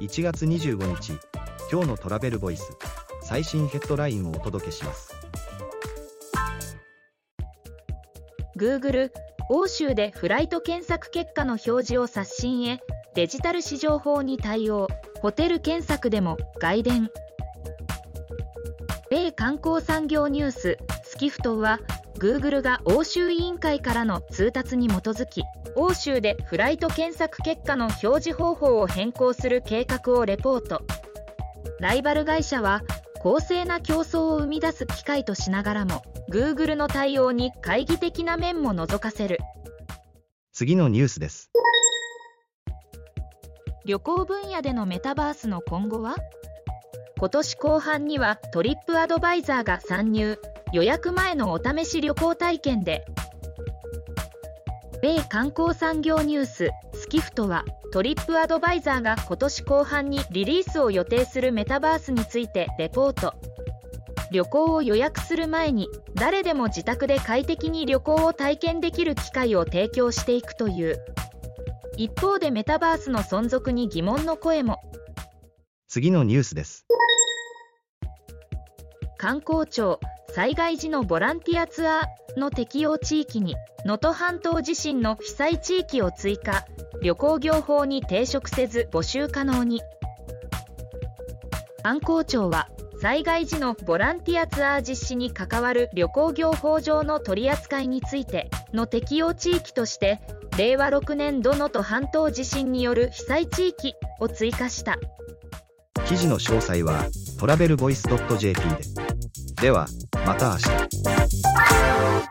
1月25日今日のトラベルボイス最新ヘッドラインをお届けします。Google 欧州でフライト検索結果の表示を刷新へデジタル市場法に対応ホテル検索でも外伝。米観光産業ニューススキフトは Google が欧州委員会からの通達に基づき欧州でフライト検索結果の表示方法を変更する計画をレポート。ライバル会社は公正な競争を生み出す機会としながらも Google の対応に懐疑的な面も覗かせる。次のニュースです。旅行分野でのメタバースの今後は？今年後半にはトリップアドバイザーが参入予約前のお試し旅行体験で。米観光産業ニューススキフトはトリップアドバイザーが今年後半にリリースを予定するメタバースについてレポート。旅行を予約する前に誰でも自宅で快適に旅行を体験できる機会を提供していくという。一方でメタバースの存続に疑問の声も。次のニュースです。観光庁災害時のボランティアツアーの適用地域に能登半島地震の被災地域を追加。旅行業法に抵触せず募集可能に。観光庁は災害時のボランティアツアー実施に関わる旅行業法上の取り扱いについての適用地域として令和6年度能登半島地震による被災地域を追加した。記事の詳細はトラベルボイス .jp で。ではまた明日。